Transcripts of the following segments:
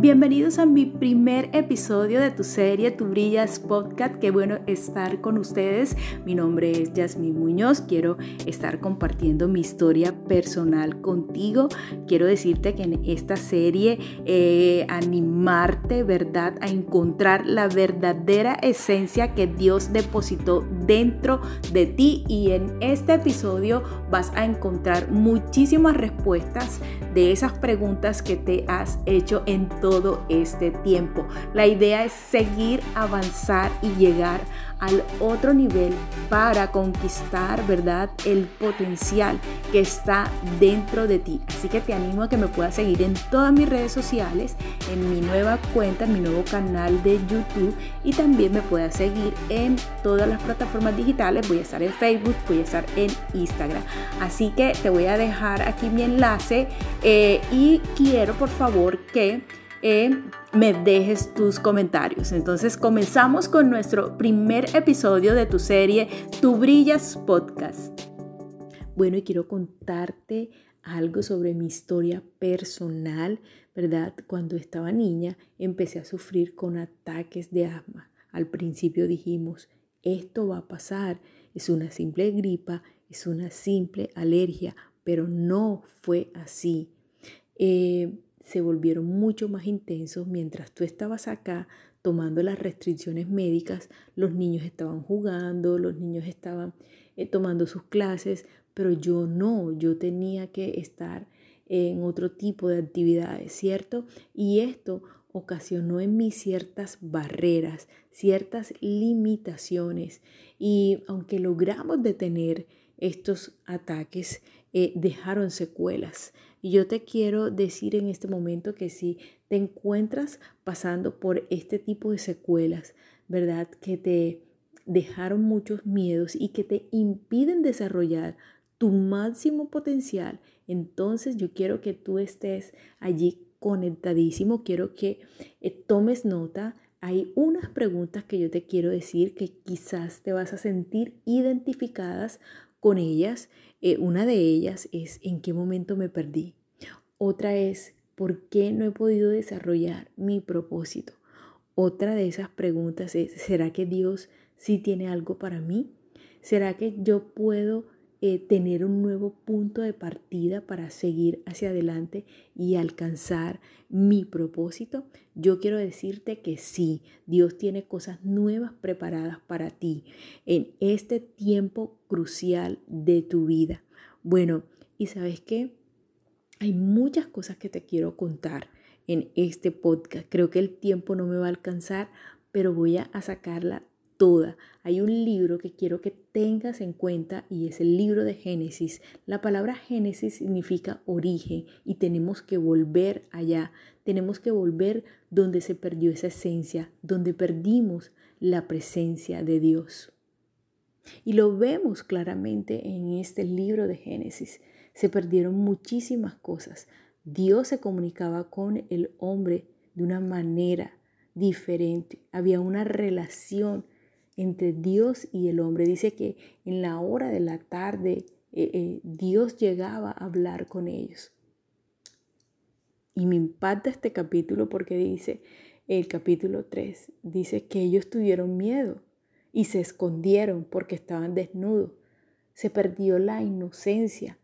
Bienvenidos a mi primer episodio de tu serie Tu Brillas Podcast. Qué bueno estar con ustedes. Mi nombre es Yasmín Muñoz. Quiero estar compartiendo mi historia personal contigo. Quiero decirte que en esta serie eh, animarte, ¿verdad?, a encontrar la verdadera esencia que Dios depositó dentro de ti. Y en este episodio vas a encontrar muchísimas respuestas de esas preguntas que te has hecho en todo este tiempo. La idea es seguir, avanzar y llegar al otro nivel para conquistar, ¿verdad? El potencial que está dentro de ti. Así que te animo a que me puedas seguir en todas mis redes sociales, en mi nueva cuenta, en mi nuevo canal de YouTube y también me puedas seguir en todas las plataformas digitales. Voy a estar en Facebook, voy a estar en Instagram. Así que te voy a dejar aquí mi enlace eh, y quiero por favor que eh, me dejes tus comentarios. Entonces comenzamos con nuestro primer episodio de tu serie Tu Brillas Podcast. Bueno, y quiero contarte algo sobre mi historia personal, ¿verdad? Cuando estaba niña empecé a sufrir con ataques de asma. Al principio dijimos, esto va a pasar, es una simple gripa, es una simple alergia, pero no fue así. Eh, se volvieron mucho más intensos mientras tú estabas acá tomando las restricciones médicas, los niños estaban jugando, los niños estaban eh, tomando sus clases, pero yo no, yo tenía que estar en otro tipo de actividades, ¿cierto? Y esto ocasionó en mí ciertas barreras, ciertas limitaciones y aunque logramos detener estos ataques, eh, dejaron secuelas. Y yo te quiero decir en este momento que si te encuentras pasando por este tipo de secuelas, ¿verdad? Que te dejaron muchos miedos y que te impiden desarrollar tu máximo potencial, entonces yo quiero que tú estés allí conectadísimo, quiero que eh, tomes nota. Hay unas preguntas que yo te quiero decir que quizás te vas a sentir identificadas con ellas. Eh, una de ellas es en qué momento me perdí. Otra es por qué no he podido desarrollar mi propósito. Otra de esas preguntas es, ¿será que Dios sí tiene algo para mí? ¿Será que yo puedo eh, tener un nuevo punto de partida para seguir hacia adelante y alcanzar mi propósito? Yo quiero decirte que sí, Dios tiene cosas nuevas preparadas para ti en este tiempo crucial de tu vida. Bueno, ¿y sabes qué? Hay muchas cosas que te quiero contar en este podcast. Creo que el tiempo no me va a alcanzar, pero voy a sacarla toda. Hay un libro que quiero que tengas en cuenta y es el libro de Génesis. La palabra Génesis significa origen y tenemos que volver allá. Tenemos que volver donde se perdió esa esencia, donde perdimos la presencia de Dios. Y lo vemos claramente en este libro de Génesis. Se perdieron muchísimas cosas. Dios se comunicaba con el hombre de una manera diferente. Había una relación entre Dios y el hombre. Dice que en la hora de la tarde eh, eh, Dios llegaba a hablar con ellos. Y me impacta este capítulo porque dice, el capítulo 3, dice que ellos tuvieron miedo y se escondieron porque estaban desnudos. Se perdió la inocencia.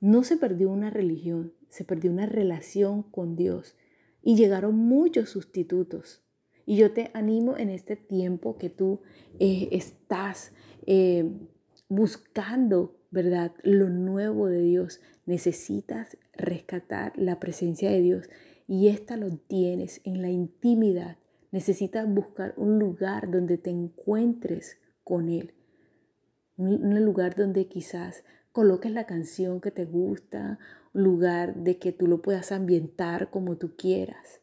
No se perdió una religión, se perdió una relación con Dios. Y llegaron muchos sustitutos. Y yo te animo en este tiempo que tú eh, estás eh, buscando, ¿verdad? Lo nuevo de Dios. Necesitas rescatar la presencia de Dios y esta lo tienes en la intimidad. Necesitas buscar un lugar donde te encuentres con Él. Un lugar donde quizás coloques la canción que te gusta, un lugar de que tú lo puedas ambientar como tú quieras,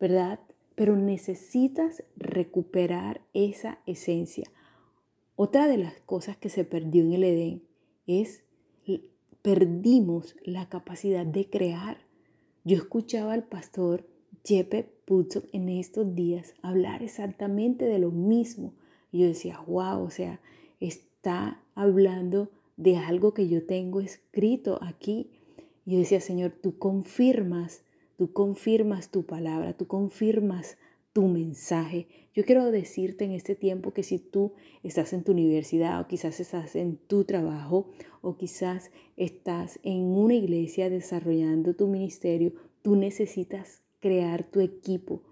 ¿verdad? Pero necesitas recuperar esa esencia. Otra de las cosas que se perdió en el Edén es perdimos la capacidad de crear. Yo escuchaba al pastor Jeppe Putzok en estos días hablar exactamente de lo mismo. Yo decía, wow, o sea, está hablando de algo que yo tengo escrito aquí. Y yo decía, Señor, tú confirmas tú confirmas tu palabra, tú confirmas tu mensaje. Yo quiero decirte en este tiempo que si tú estás en tu universidad o quizás estás en tu trabajo o quizás estás en una iglesia desarrollando tu ministerio, tú necesitas crear tu equipo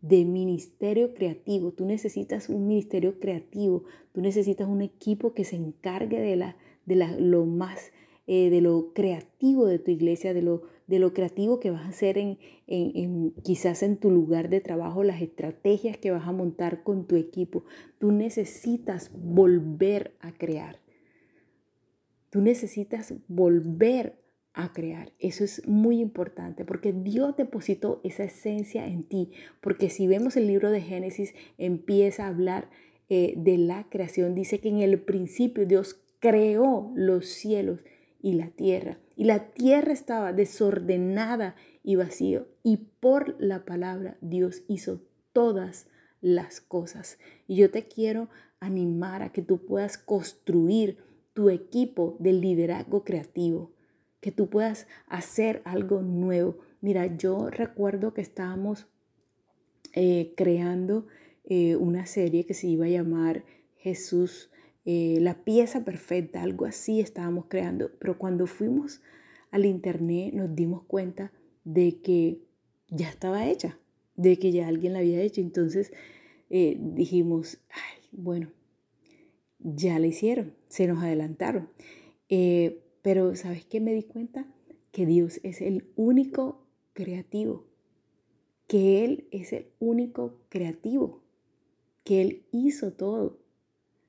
de ministerio creativo. Tú necesitas un ministerio creativo. Tú necesitas un equipo que se encargue de, la, de la, lo más, eh, de lo creativo de tu iglesia, de lo de lo creativo que vas a hacer en, en, quizás en tu lugar de trabajo, las estrategias que vas a montar con tu equipo. Tú necesitas volver a crear. Tú necesitas volver a crear. Eso es muy importante porque Dios depositó esa esencia en ti. Porque si vemos el libro de Génesis, empieza a hablar eh, de la creación. Dice que en el principio Dios creó los cielos y la tierra. Y la tierra estaba desordenada y vacío. Y por la palabra Dios hizo todas las cosas. Y yo te quiero animar a que tú puedas construir tu equipo de liderazgo creativo, que tú puedas hacer algo nuevo. Mira, yo recuerdo que estábamos eh, creando eh, una serie que se iba a llamar Jesús eh, la pieza perfecta, algo así estábamos creando. Pero cuando fuimos al internet nos dimos cuenta de que ya estaba hecha, de que ya alguien la había hecho. Entonces eh, dijimos, ay, bueno, ya la hicieron, se nos adelantaron. Eh, pero ¿sabes qué me di cuenta? Que Dios es el único creativo, que Él es el único creativo, que Él hizo todo.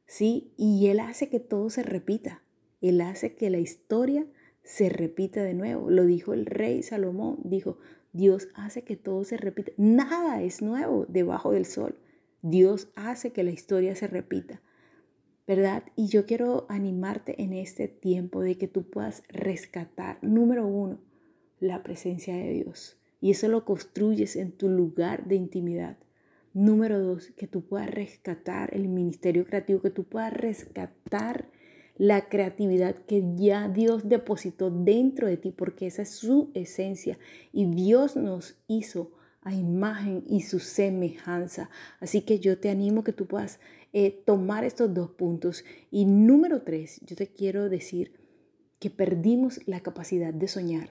¿Sí? Y Él hace que todo se repita. Él hace que la historia se repita de nuevo. Lo dijo el rey Salomón. Dijo, Dios hace que todo se repita. Nada es nuevo debajo del sol. Dios hace que la historia se repita. ¿Verdad? Y yo quiero animarte en este tiempo de que tú puedas rescatar, número uno, la presencia de Dios. Y eso lo construyes en tu lugar de intimidad. Número dos, que tú puedas rescatar el ministerio creativo, que tú puedas rescatar la creatividad que ya Dios depositó dentro de ti, porque esa es su esencia. Y Dios nos hizo a imagen y su semejanza. Así que yo te animo que tú puedas eh, tomar estos dos puntos. Y número tres, yo te quiero decir que perdimos la capacidad de soñar.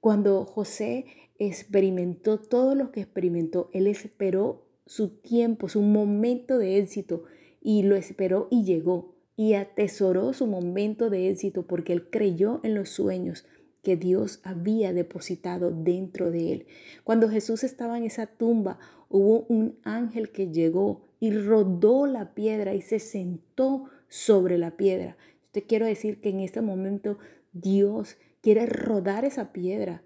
Cuando José experimentó todo lo que experimentó, él esperó su tiempo, su momento de éxito y lo esperó y llegó y atesoró su momento de éxito porque él creyó en los sueños que Dios había depositado dentro de él. Cuando Jesús estaba en esa tumba, hubo un ángel que llegó y rodó la piedra y se sentó sobre la piedra. te quiero decir que en este momento Dios quiere rodar esa piedra,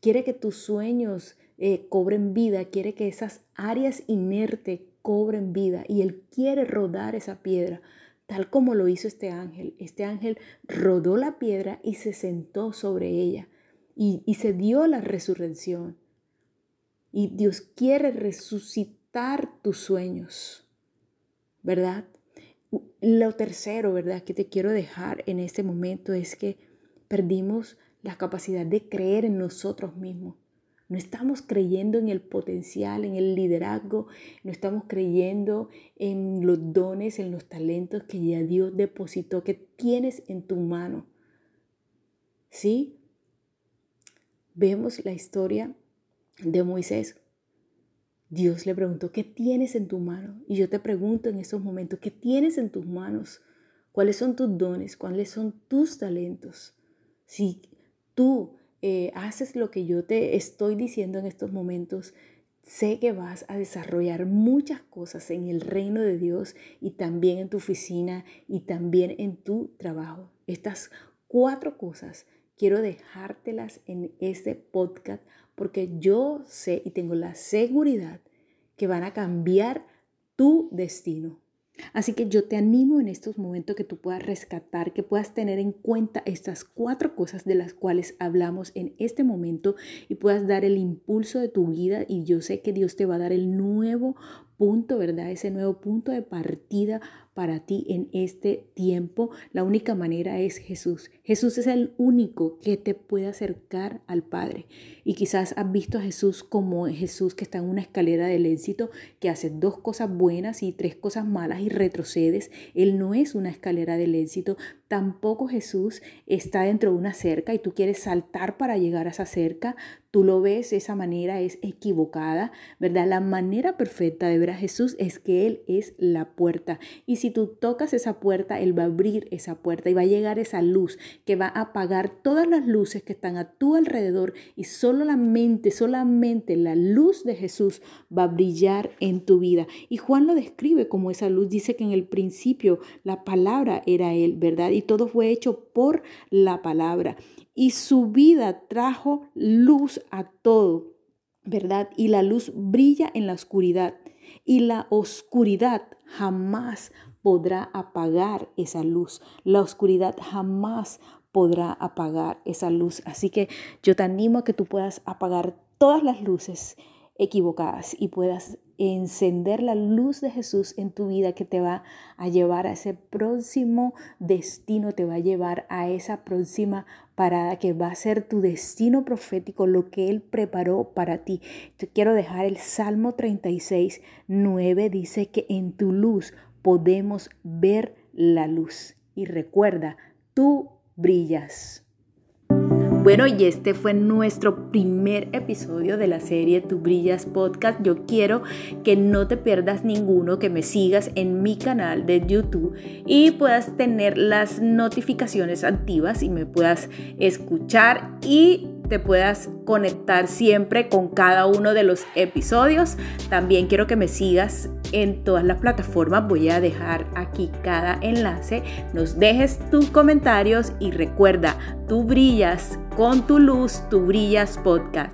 quiere que tus sueños eh, cobren vida, quiere que esas áreas inertes cobren vida y Él quiere rodar esa piedra, tal como lo hizo este ángel. Este ángel rodó la piedra y se sentó sobre ella y, y se dio la resurrección. Y Dios quiere resucitar tus sueños, ¿verdad? Lo tercero, ¿verdad? Que te quiero dejar en este momento es que perdimos la capacidad de creer en nosotros mismos. No estamos creyendo en el potencial, en el liderazgo, no estamos creyendo en los dones, en los talentos que ya Dios depositó, que tienes en tu mano. ¿Sí? Vemos la historia de Moisés. Dios le preguntó, ¿qué tienes en tu mano? Y yo te pregunto en estos momentos, ¿qué tienes en tus manos? ¿Cuáles son tus dones? ¿Cuáles son tus talentos? Si tú eh, haces lo que yo te estoy diciendo en estos momentos, sé que vas a desarrollar muchas cosas en el reino de Dios y también en tu oficina y también en tu trabajo. Estas cuatro cosas quiero dejártelas en este podcast porque yo sé y tengo la seguridad que van a cambiar tu destino. Así que yo te animo en estos momentos que tú puedas rescatar, que puedas tener en cuenta estas cuatro cosas de las cuales hablamos en este momento y puedas dar el impulso de tu vida. Y yo sé que Dios te va a dar el nuevo punto, ¿verdad? Ese nuevo punto de partida para ti en este tiempo, la única manera es Jesús. Jesús es el único que te puede acercar al Padre. Y quizás has visto a Jesús como Jesús que está en una escalera del éxito, que hace dos cosas buenas y tres cosas malas y retrocedes. Él no es una escalera del éxito. Tampoco Jesús está dentro de una cerca y tú quieres saltar para llegar a esa cerca. Tú lo ves, esa manera es equivocada, ¿verdad? La manera perfecta de ver Jesús es que Él es la puerta. Y si tú tocas esa puerta, Él va a abrir esa puerta y va a llegar esa luz que va a apagar todas las luces que están a tu alrededor y solamente, solamente la luz de Jesús va a brillar en tu vida. Y Juan lo describe como esa luz. Dice que en el principio la palabra era Él, ¿verdad? Y todo fue hecho por la palabra. Y su vida trajo luz a todo, ¿verdad? Y la luz brilla en la oscuridad. Y la oscuridad jamás podrá apagar esa luz. La oscuridad jamás podrá apagar esa luz. Así que yo te animo a que tú puedas apagar todas las luces equivocadas y puedas encender la luz de Jesús en tu vida que te va a llevar a ese próximo destino, te va a llevar a esa próxima parada que va a ser tu destino profético, lo que Él preparó para ti. Te quiero dejar el Salmo 36, 9, dice que en tu luz podemos ver la luz. Y recuerda, tú brillas. Bueno, y este fue nuestro primer episodio de la serie Tu Brillas Podcast. Yo quiero que no te pierdas ninguno, que me sigas en mi canal de YouTube y puedas tener las notificaciones activas y me puedas escuchar y te puedas conectar siempre con cada uno de los episodios. También quiero que me sigas en todas las plataformas. Voy a dejar aquí cada enlace. Nos dejes tus comentarios y recuerda, tú brillas con tu luz, tú brillas podcast.